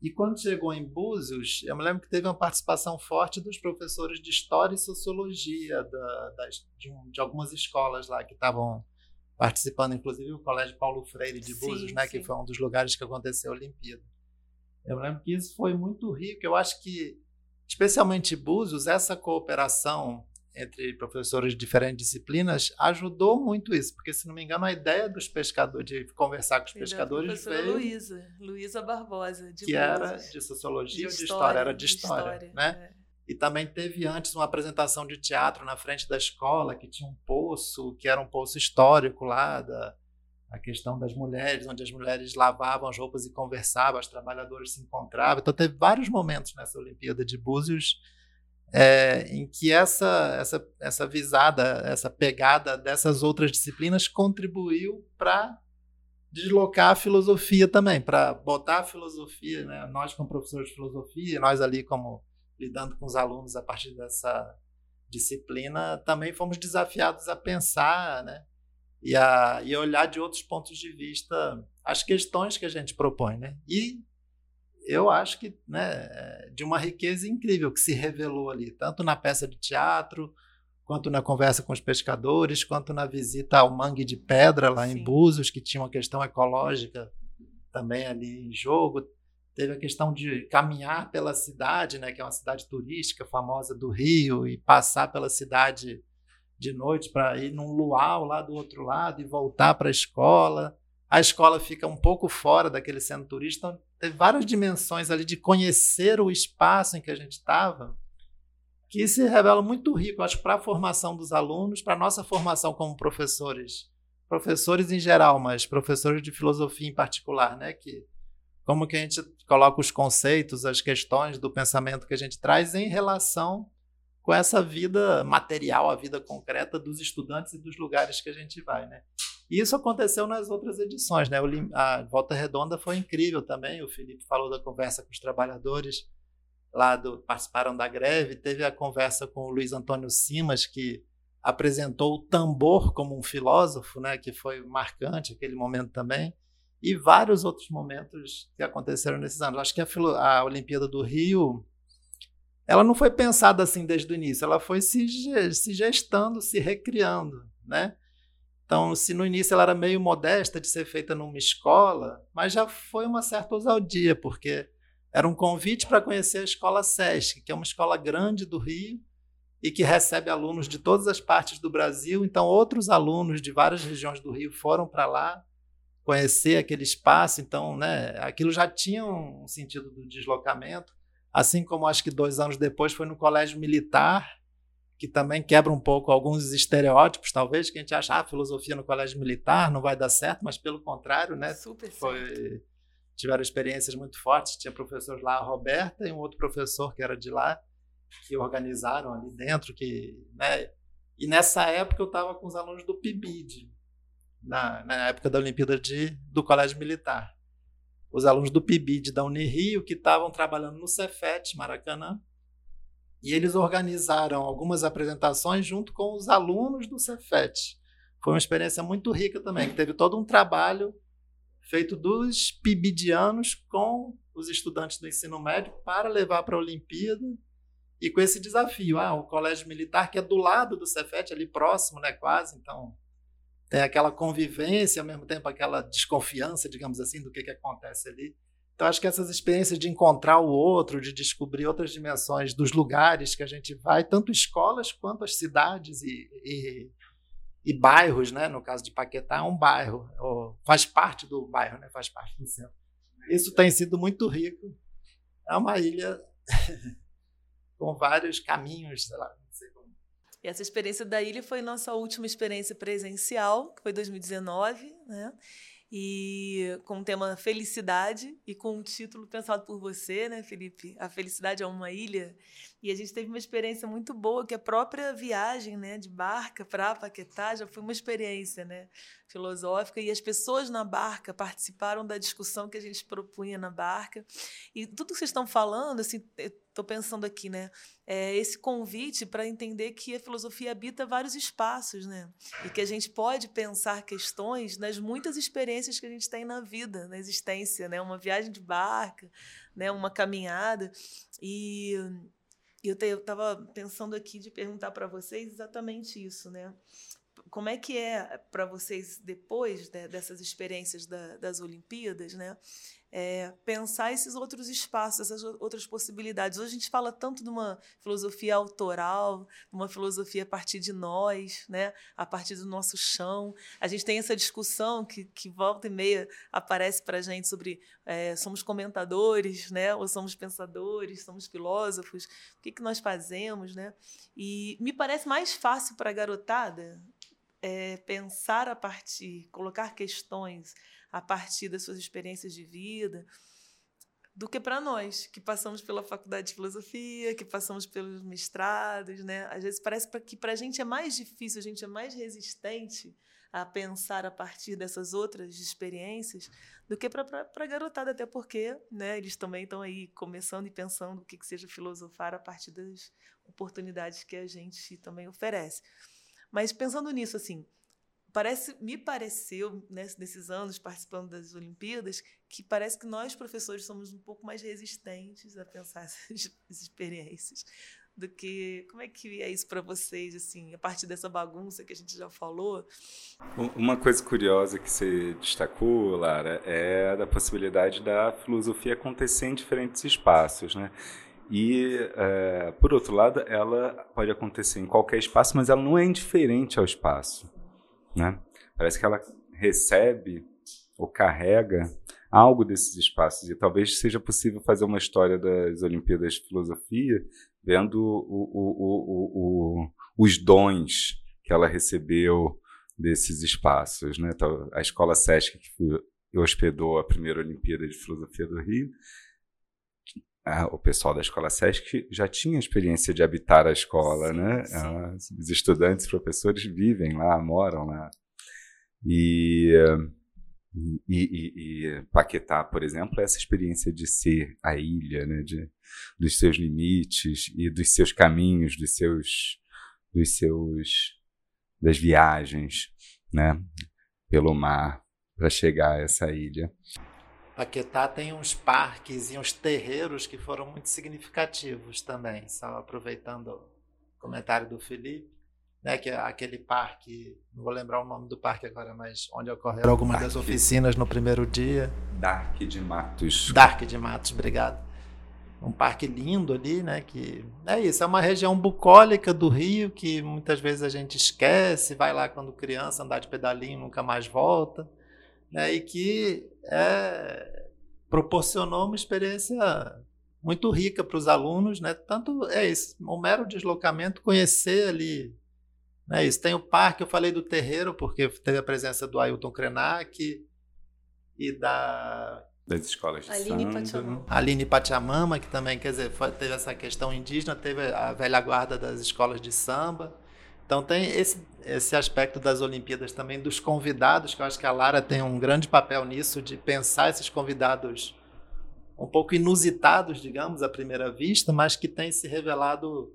e quando chegou em Búzios, eu me lembro que teve uma participação forte dos professores de História e Sociologia da, das, de, um, de algumas escolas lá que estavam participando, inclusive o Colégio Paulo Freire de Búzios, sim, né, sim. que foi um dos lugares que aconteceu a Olimpíada. Eu lembro que isso foi muito rico. Eu acho que, especialmente Búzios, essa cooperação entre professores de diferentes disciplinas ajudou muito isso, porque se não me engano a ideia dos pescadores de conversar com os pescadores veio Luísa, Luísa Barbosa, que Búzios. era de sociologia de ou de história, era de, de história, história, né? É. E também teve antes uma apresentação de teatro na frente da escola, que tinha um poço, que era um poço histórico lá, da, a questão das mulheres, onde as mulheres lavavam as roupas e conversavam, as trabalhadoras se encontravam. Então, teve vários momentos nessa Olimpíada de Búzios é, em que essa, essa, essa visada, essa pegada dessas outras disciplinas contribuiu para deslocar a filosofia também, para botar a filosofia, né? nós como professores de filosofia, nós ali como lidando com os alunos a partir dessa disciplina, também fomos desafiados a pensar, né? E a, e olhar de outros pontos de vista as questões que a gente propõe, né? E eu acho que, né, de uma riqueza incrível que se revelou ali, tanto na peça de teatro, quanto na conversa com os pescadores, quanto na visita ao Mangue de Pedra lá Sim. em Búzios, que tinha uma questão ecológica também ali em jogo. Teve a questão de caminhar pela cidade, né, que é uma cidade turística famosa do Rio, e passar pela cidade de noite para ir num luau lá do outro lado e voltar para a escola. A escola fica um pouco fora daquele centro turístico, então teve várias dimensões ali de conhecer o espaço em que a gente estava, que se revela muito rico, acho, para a formação dos alunos, para a nossa formação como professores, professores em geral, mas professores de filosofia em particular, né, que como que a gente coloca os conceitos, as questões do pensamento que a gente traz em relação com essa vida material, a vida concreta dos estudantes e dos lugares que a gente vai, né? E isso aconteceu nas outras edições, né? A Volta Redonda foi incrível também. O Felipe falou da conversa com os trabalhadores lá do participaram da greve. Teve a conversa com o Luiz Antônio Simas que apresentou o tambor como um filósofo, né? Que foi marcante aquele momento também e vários outros momentos que aconteceram nesses anos. Acho que a, a Olimpíada do Rio ela não foi pensada assim desde o início, ela foi se, se gestando, se recriando, né? Então, se no início ela era meio modesta de ser feita numa escola, mas já foi uma certa ousadia, porque era um convite para conhecer a escola SESC, que é uma escola grande do Rio e que recebe alunos de todas as partes do Brasil. Então, outros alunos de várias regiões do Rio foram para lá conhecer aquele espaço, então, né, aquilo já tinha um sentido do deslocamento, assim como acho que dois anos depois foi no colégio militar, que também quebra um pouco alguns estereótipos, talvez, que a gente acha, ah, filosofia no colégio militar não vai dar certo, mas pelo contrário, né, Super foi, certo. tiveram experiências muito fortes, tinha professores lá, a Roberta e um outro professor que era de lá, que organizaram ali dentro, que, né, e nessa época eu estava com os alunos do PIBID, na, na época da Olimpíada de, do Colégio Militar. Os alunos do PIBID da Unirio que estavam trabalhando no Cefet, Maracanã, e eles organizaram algumas apresentações junto com os alunos do Cefet. Foi uma experiência muito rica também, que teve todo um trabalho feito dos pibidianos com os estudantes do ensino médio para levar para a Olimpíada e com esse desafio. Ah, o colégio militar que é do lado do Cefet, ali próximo, né, quase, então tem aquela convivência, ao mesmo tempo aquela desconfiança, digamos assim, do que, que acontece ali. Então, acho que essas experiências de encontrar o outro, de descobrir outras dimensões dos lugares que a gente vai, tanto escolas quanto as cidades e, e, e bairros, né? No caso de Paquetá, é um bairro, faz parte do bairro, né? Faz parte do centro. Isso tem sido muito rico. É uma ilha com vários caminhos, sei lá, não sei como. E essa experiência da ilha foi nossa última experiência presencial, que foi 2019, né? E com o tema felicidade e com um título pensado por você, né, Felipe? A felicidade é uma ilha. E a gente teve uma experiência muito boa, que a própria viagem, né, de barca para Paquetá já foi uma experiência, né, filosófica e as pessoas na barca participaram da discussão que a gente propunha na barca. E tudo que vocês estão falando, assim, estou pensando aqui, né? É esse convite para entender que a filosofia habita vários espaços, né? E que a gente pode pensar questões nas muitas experiências que a gente tem na vida, na existência, né? Uma viagem de barca, né? Uma caminhada e eu estava pensando aqui de perguntar para vocês exatamente isso, né? Como é que é para vocês depois né, dessas experiências da, das Olimpíadas, né? é, pensar esses outros espaços, essas outras possibilidades. Hoje a gente fala tanto de uma filosofia autoral, uma filosofia a partir de nós, né? a partir do nosso chão. A gente tem essa discussão que, que volta e meia aparece para a gente sobre é, somos comentadores, né? ou somos pensadores, somos filósofos, o que, que nós fazemos. Né? E me parece mais fácil para a garotada é, pensar a partir, colocar questões a partir das suas experiências de vida, do que para nós, que passamos pela faculdade de filosofia, que passamos pelos mestrados, né? Às vezes parece que para a gente é mais difícil, a gente é mais resistente a pensar a partir dessas outras experiências do que para a garotada, até porque né, eles também estão aí começando e pensando o que, que seja filosofar a partir das oportunidades que a gente também oferece. Mas pensando nisso, assim, parece, me pareceu, né, nesses anos participando das Olimpíadas, que parece que nós, professores, somos um pouco mais resistentes a pensar essas experiências do que como é que é isso para vocês assim a partir dessa bagunça que a gente já falou? Uma coisa curiosa que você destacou Lara é da possibilidade da filosofia acontecer em diferentes espaços né e é, por outro lado ela pode acontecer em qualquer espaço mas ela não é indiferente ao espaço né? Parece que ela recebe ou carrega algo desses espaços. E talvez seja possível fazer uma história das Olimpíadas de Filosofia vendo o, o, o, os dons que ela recebeu desses espaços. Né? A Escola SESC, que hospedou a primeira Olimpíada de Filosofia do Rio, o pessoal da Escola SESC já tinha experiência de habitar a escola, sim, né? Sim. Ah, os estudantes, professores vivem lá, moram lá. E, e, e, e, Paquetá, por exemplo, é essa experiência de ser a ilha, né? De, dos seus limites e dos seus caminhos, dos seus, dos seus, das viagens, né? Pelo mar para chegar a essa ilha. Paquetá tem uns parques e uns terreiros que foram muito significativos também. Só aproveitando o comentário do Felipe, né, que é aquele parque, não vou lembrar o nome do parque agora, mas onde ocorreram algumas das oficinas no primeiro dia. Dark de Matos. Dark de Matos, obrigado. Um parque lindo ali, né? Que é isso, é uma região bucólica do Rio que muitas vezes a gente esquece, vai lá quando criança andar de pedalinho, nunca mais volta né, e que é, proporcionou uma experiência muito rica para os alunos, né? Tanto é isso, um mero deslocamento, conhecer ali, né? Isso tem o parque, eu falei do terreiro porque teve a presença do Ailton Krenak e da das escolas de Aline Pachamama. Aline Pachamama, que também, quer dizer, teve essa questão indígena, teve a velha guarda das escolas de samba. Então tem esse, esse aspecto das Olimpíadas também, dos convidados, que eu acho que a Lara tem um grande papel nisso, de pensar esses convidados um pouco inusitados, digamos, à primeira vista, mas que têm se revelado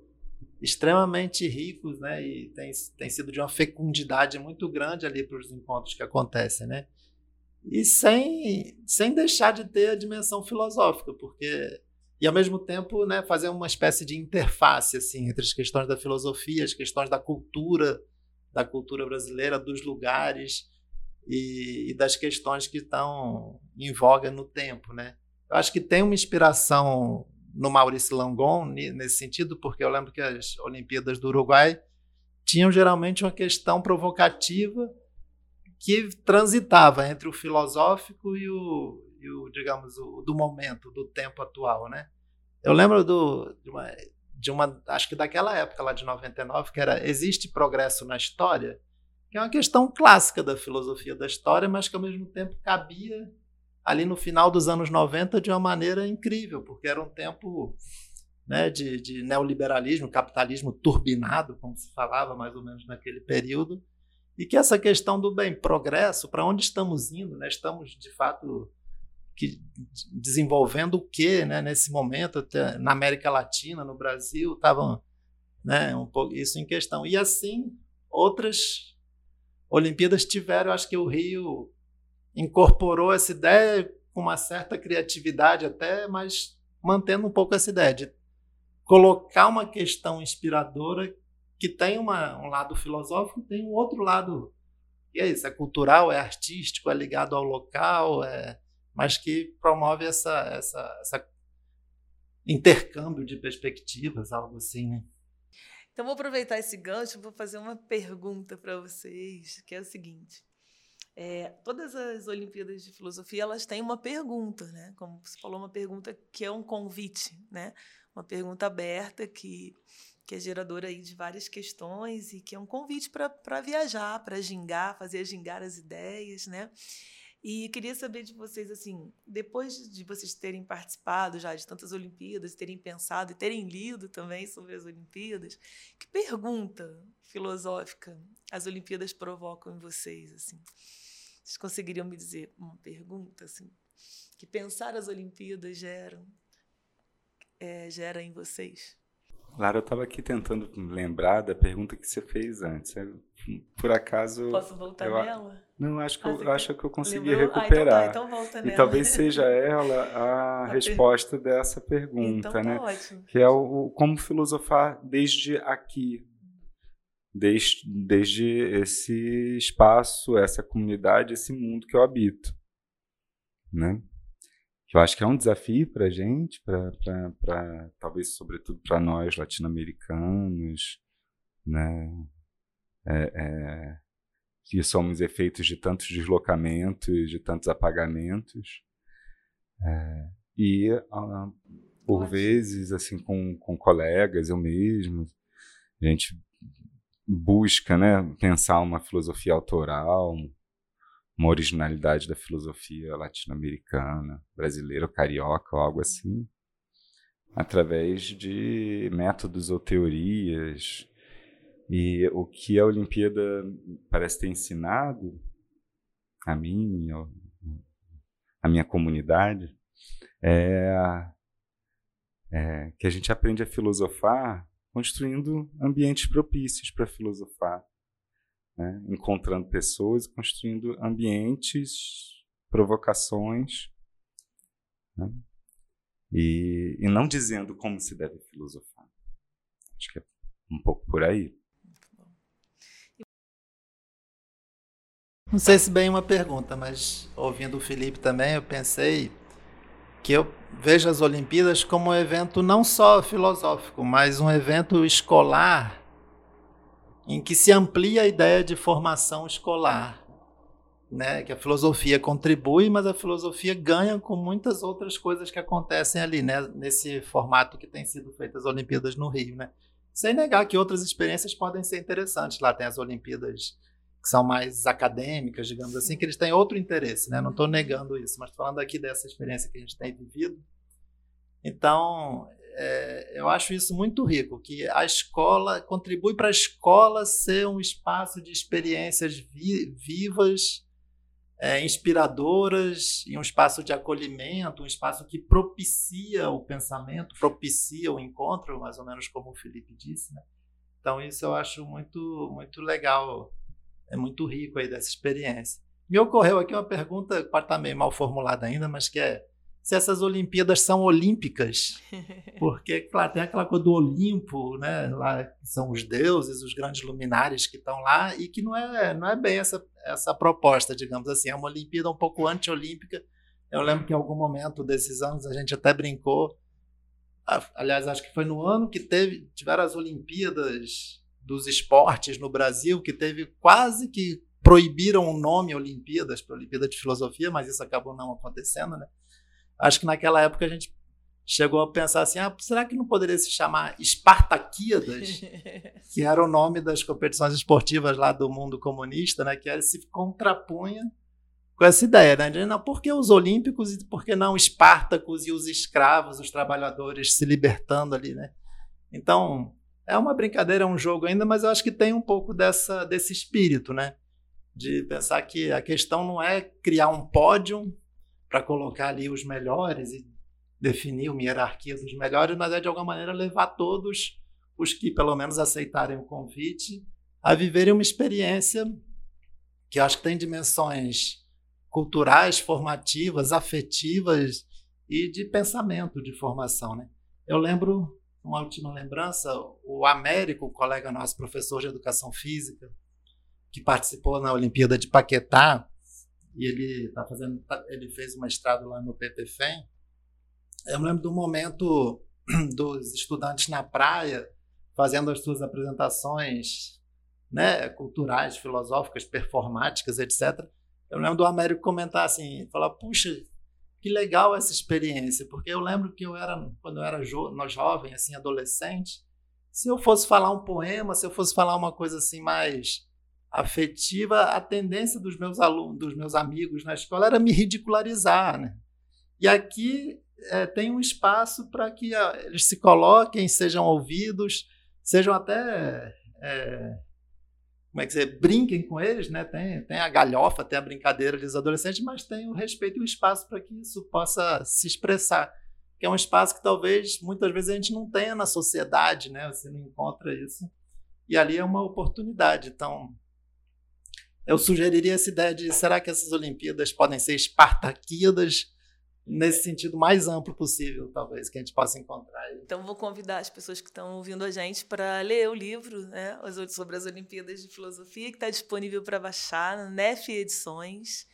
extremamente ricos, né? E tem, tem sido de uma fecundidade muito grande ali para os encontros que acontecem, né? E sem, sem deixar de ter a dimensão filosófica, porque e ao mesmo tempo né, fazer uma espécie de interface assim entre as questões da filosofia, as questões da cultura, da cultura brasileira, dos lugares e, e, das questões que estão em voga no tempo, né? Eu acho que tem uma inspiração no Maurício Langon nesse sentido, porque eu lembro que as Olimpíadas do Uruguai tinham geralmente uma questão provocativa que transitava entre o filosófico e o, e o digamos, o, do momento, do tempo atual, né? Eu lembro do, de, uma, de uma, acho que daquela época lá de 99, que era Existe Progresso na História? Que é uma questão clássica da filosofia da história, mas que ao mesmo tempo cabia ali no final dos anos 90 de uma maneira incrível, porque era um tempo né, de, de neoliberalismo, capitalismo turbinado, como se falava mais ou menos naquele período, e que essa questão do bem, progresso, para onde estamos indo, né? estamos de fato que, desenvolvendo o que né, nesse momento, na América Latina, no Brasil, estavam né, um pouco isso em questão. E assim, outras Olimpíadas tiveram, acho que o Rio incorporou essa ideia com uma certa criatividade até, mas mantendo um pouco essa ideia de colocar uma questão inspiradora que tem uma, um lado filosófico tem um outro lado e é isso, é cultural, é artístico, é ligado ao local, é, mas que promove essa, essa, essa intercâmbio de perspectivas, algo assim, né? Então vou aproveitar esse gancho, vou fazer uma pergunta para vocês, que é o seguinte: é, todas as Olimpíadas de Filosofia elas têm uma pergunta, né? Como você falou, uma pergunta que é um convite, né? Uma pergunta aberta que, que é geradora aí de várias questões e que é um convite para viajar, para gingar, fazer gingar as ideias, né? E queria saber de vocês, assim, depois de vocês terem participado já de tantas Olimpíadas, terem pensado e terem lido também sobre as Olimpíadas, que pergunta filosófica as Olimpíadas provocam em vocês, assim? Vocês conseguiriam me dizer uma pergunta assim que pensar as Olimpíadas geram é, gera em vocês? Lara, eu estava aqui tentando lembrar da pergunta que você fez antes. Por acaso. Posso voltar eu, nela? Não, acho que, ah, eu, acho que eu consegui lembrou? recuperar. Ah, então, tá, então volta e nela. talvez seja ela a, resposta dessa pergunta, então, tá né? Ótimo. Que é o, o como filosofar desde aqui, desde, desde esse espaço, essa comunidade, esse mundo que eu habito, né? Eu acho que é um desafio para a gente, para talvez sobretudo para nós latino-americanos, né? É, é, que somos efeitos de tantos deslocamentos, de tantos apagamentos, é, e uh, por vezes assim com, com colegas, eu mesmo, a gente busca né, pensar uma filosofia autoral, uma originalidade da filosofia latino-americana, brasileira, ou carioca, ou algo assim, através de métodos ou teorias. E o que a Olimpíada parece ter ensinado a mim, a minha comunidade, é, é que a gente aprende a filosofar construindo ambientes propícios para filosofar, né? encontrando pessoas, construindo ambientes, provocações, né? e, e não dizendo como se deve filosofar. Acho que é um pouco por aí. Não sei se bem uma pergunta, mas ouvindo o Felipe também, eu pensei que eu vejo as Olimpíadas como um evento não só filosófico, mas um evento escolar em que se amplia a ideia de formação escolar. Né, que a filosofia contribui, mas a filosofia ganha com muitas outras coisas que acontecem ali, né, nesse formato que tem sido feitas as Olimpíadas no Rio, né? Sem negar que outras experiências podem ser interessantes. Lá tem as Olimpíadas que são mais acadêmicas, digamos assim, que eles têm outro interesse, né? Não estou negando isso, mas falando aqui dessa experiência que a gente tem vivido. Então, é, eu acho isso muito rico, que a escola contribui para a escola ser um espaço de experiências vi, vivas, é, inspiradoras, e um espaço de acolhimento, um espaço que propicia o pensamento, propicia o encontro, mais ou menos como o Felipe disse. Né? Então, isso eu acho muito, muito legal é muito rico aí dessa experiência. Me ocorreu aqui uma pergunta, pode estar meio mal formulada ainda, mas que é se essas Olimpíadas são olímpicas, porque, claro, tem aquela coisa do Olimpo, né? Lá são os deuses, os grandes luminares que estão lá, e que não é, não é bem essa, essa proposta, digamos assim. É uma Olimpíada um pouco anti-olímpica. Eu lembro que em algum momento desses anos a gente até brincou. Aliás, acho que foi no ano que teve, tiveram as Olimpíadas dos esportes no Brasil, que teve quase que proibiram o nome Olimpíadas para Olimpíada de Filosofia, mas isso acabou não acontecendo, né? Acho que naquela época a gente chegou a pensar assim: ah, será que não poderia se chamar Espartaquíadas, que era o nome das competições esportivas lá do mundo comunista, né? Que se contrapunha com essa ideia, né? De, não, por que os olímpicos e por que não Espartacos e os escravos, os trabalhadores se libertando ali, né? Então, é uma brincadeira, é um jogo ainda, mas eu acho que tem um pouco dessa, desse espírito, né? De pensar que a questão não é criar um pódio para colocar ali os melhores e definir uma hierarquia dos melhores, mas é de alguma maneira levar todos os que pelo menos aceitarem o convite a viverem uma experiência que eu acho que tem dimensões culturais, formativas, afetivas e de pensamento, de formação. Né? Eu lembro, uma última lembrança, o Américo, colega nosso, professor de educação física, que participou na Olimpíada de Paquetá, e ele tá fazendo, tá, ele fez uma estrada lá no PPFEM. Eu me lembro do momento dos estudantes na praia fazendo as suas apresentações, né, culturais, filosóficas, performáticas, etc. Eu lembro do Américo comentar assim, falar, puxa, que legal essa experiência, porque eu lembro que eu era quando eu era jo jovem, assim, adolescente, se eu fosse falar um poema, se eu fosse falar uma coisa assim mais afetiva, a tendência dos meus alunos, dos meus amigos na escola era me ridicularizar, né? E aqui é, tem um espaço para que a, eles se coloquem, sejam ouvidos, sejam até é, como é que dizer, brinquem com eles, né? Tem, tem a galhofa, tem a brincadeira dos adolescentes, mas tem o respeito e o espaço para que isso possa se expressar. Que é um espaço que talvez muitas vezes a gente não tenha na sociedade, né? Você não encontra isso. E ali é uma oportunidade. Então, eu sugeriria essa ideia de será que essas Olimpíadas podem ser espartaquidas nesse sentido mais amplo possível, talvez, que a gente possa encontrar. Então, vou convidar as pessoas que estão ouvindo a gente para ler o livro né, sobre as Olimpíadas de Filosofia, que está disponível para baixar no NEF Edições.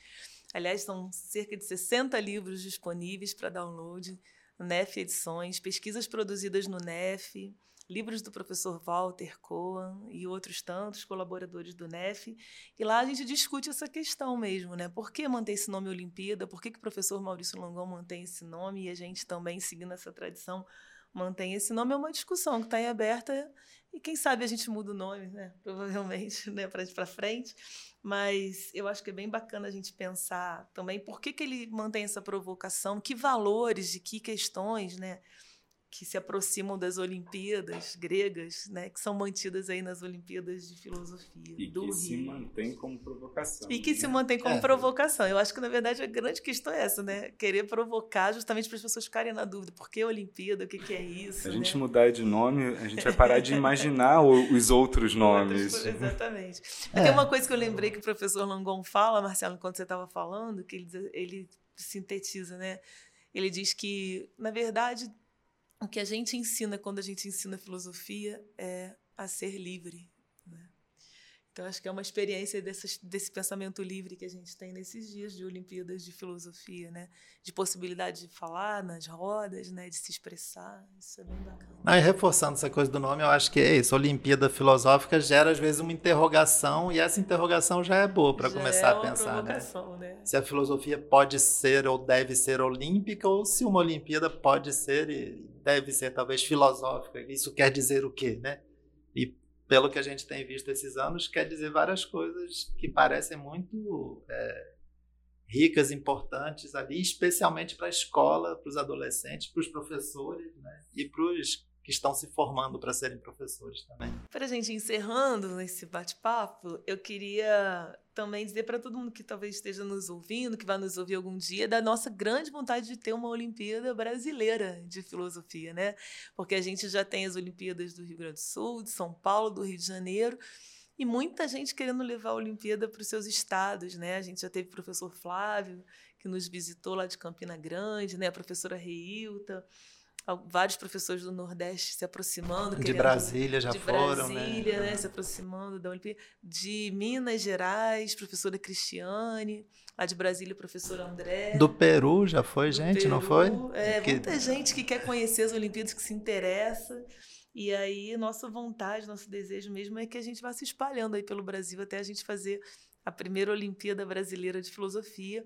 Aliás, são cerca de 60 livros disponíveis para download NEF Edições, pesquisas produzidas no NEF, livros do professor Walter Cohen e outros tantos colaboradores do NEF. E lá a gente discute essa questão mesmo, né? Por que manter esse nome Olimpíada? Por que, que o professor Maurício Longon mantém esse nome e a gente também, seguindo essa tradição, mantém esse nome? É uma discussão que está em aberta e quem sabe a gente muda o nome, né? Provavelmente, né? Para frente. Mas eu acho que é bem bacana a gente pensar também por que, que ele mantém essa provocação, que valores e que questões, né? Que se aproximam das Olimpíadas gregas, né, que são mantidas aí nas Olimpíadas de Filosofia e do que Rio. se mantém como provocação. E que né? se mantém como É. provocação. Eu acho que, na verdade, a grande questão é essa, né? Querer provocar justamente para as pessoas ficarem na dúvida. Por que Olimpíada? O que, que é isso? Se a gente né? mudar de nome, a gente vai parar de imaginar os outros nomes. Exatamente. É. Tem uma coisa que eu lembrei que o professor Langon fala, Marcelo, enquanto você estava falando, que ele, ele sintetiza, né? Ele diz que, na verdade, o que a gente ensina quando a gente ensina filosofia é a ser livre. Então, acho que é uma experiência dessas, desse pensamento livre que a gente tem nesses dias de Olimpíadas de Filosofia, né? De possibilidade de falar nas rodas, né? De se expressar. Isso é bem bacana. Não, e reforçando essa coisa do nome, eu acho que é isso. Olimpíada filosófica gera, às vezes, uma interrogação, e essa interrogação já é boa para começar é a pensar, né? né? Se a filosofia pode ser ou deve ser olímpica, ou se uma Olimpíada pode ser e deve ser, talvez, filosófica. Isso quer dizer o quê, né? E pelo que a gente tem visto esses anos, quer dizer várias coisas que parecem muito é, ricas, importantes ali, especialmente para a escola, para os adolescentes, para os professores, né? E para os que estão se formando para serem professores também. Para a gente encerrando esse bate-papo, eu queria também dizer para todo mundo que talvez esteja nos ouvindo, que vai nos ouvir algum dia, da nossa grande vontade de ter uma Olimpíada brasileira de filosofia, né? Porque a gente já tem as Olimpíadas do Rio Grande do Sul, de São Paulo, do Rio de Janeiro, e muita gente querendo levar a Olimpíada para os seus estados, né? A gente já teve o professor Flávio, que nos visitou lá de Campina Grande, né? A professora Reilta, vários professores do Nordeste se aproximando. De Brasília já de foram, né? Brasília, né? Se aproximando da Olimpíada. De Minas Gerais, professora Cristiane. Lá de Brasília, professor André. Do Peru já foi, gente, Peru, não foi? É, que... muita gente que quer conhecer as Olimpíadas, que se interessa. E aí, nossa vontade, nosso desejo mesmo é que a gente vá se espalhando aí pelo Brasil até a gente fazer a primeira Olimpíada Brasileira de Filosofia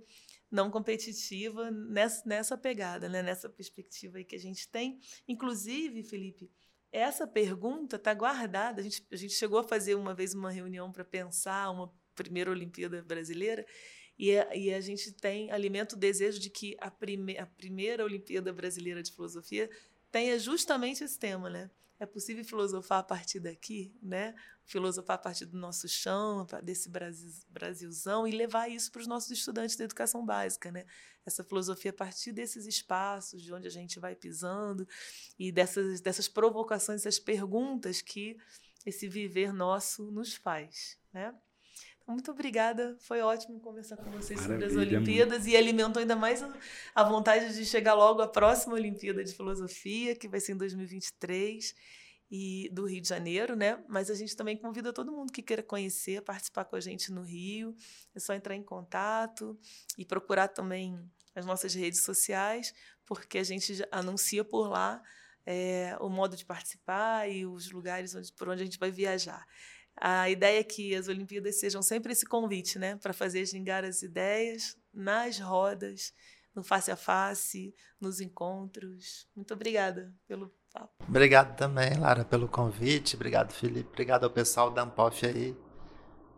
não competitiva nessa, nessa pegada, né? nessa perspectiva aí que a gente tem. Inclusive, Felipe, essa pergunta está guardada. A gente, a gente chegou a fazer uma vez uma reunião para pensar uma primeira Olimpíada brasileira e a, e a gente tem alimenta o desejo de que a, prime, a primeira Olimpíada brasileira de filosofia tenha justamente esse tema, né? É possível filosofar a partir daqui, né? Filosofar a partir do nosso chão, desse Brasil, Brasilzão, e levar isso para os nossos estudantes da educação básica, né? Essa filosofia a partir desses espaços de onde a gente vai pisando e dessas, dessas provocações, essas perguntas que esse viver nosso nos faz, né? Muito obrigada, foi ótimo conversar com vocês Maravilha, sobre as Olimpíadas e alimentou ainda mais a vontade de chegar logo à próxima Olimpíada de Filosofia, que vai ser em 2023 e do Rio de Janeiro, né? Mas a gente também convida todo mundo que queira conhecer, participar com a gente no Rio. É só entrar em contato e procurar também as nossas redes sociais, porque a gente anuncia por lá é, o modo de participar e os lugares onde, por onde a gente vai viajar. A ideia é que as Olimpíadas sejam sempre esse convite, né, para fazer gingar as ideias nas rodas, no face a face, nos encontros. Muito obrigada pelo papo. Obrigado também, Lara, pelo convite. Obrigado, Felipe. Obrigado ao pessoal da Ampof aí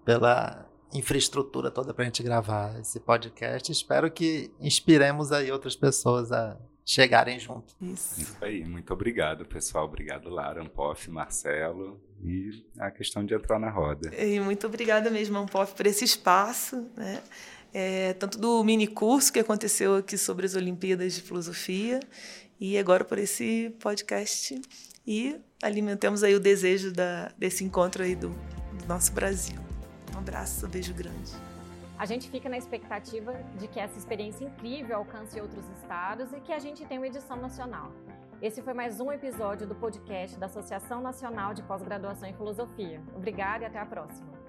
pela infraestrutura toda para a gente gravar esse podcast. Espero que inspiremos aí outras pessoas a chegarem junto. Isso. Isso aí. Muito obrigado, pessoal. Obrigado, Lara, Ampof, Marcelo e a questão de entrar na roda. E muito obrigada mesmo, Ampof, por esse espaço, né? É, tanto do mini curso que aconteceu aqui sobre as Olimpíadas de Filosofia e agora por esse podcast e alimentamos aí o desejo da, desse encontro aí do, do nosso Brasil. Um abraço, um beijo grande. A gente fica na expectativa de que essa experiência incrível alcance outros estados e que a gente tenha uma edição nacional. Esse foi mais um episódio do podcast da Associação Nacional de Pós-Graduação em Filosofia. Obrigada e até a próxima.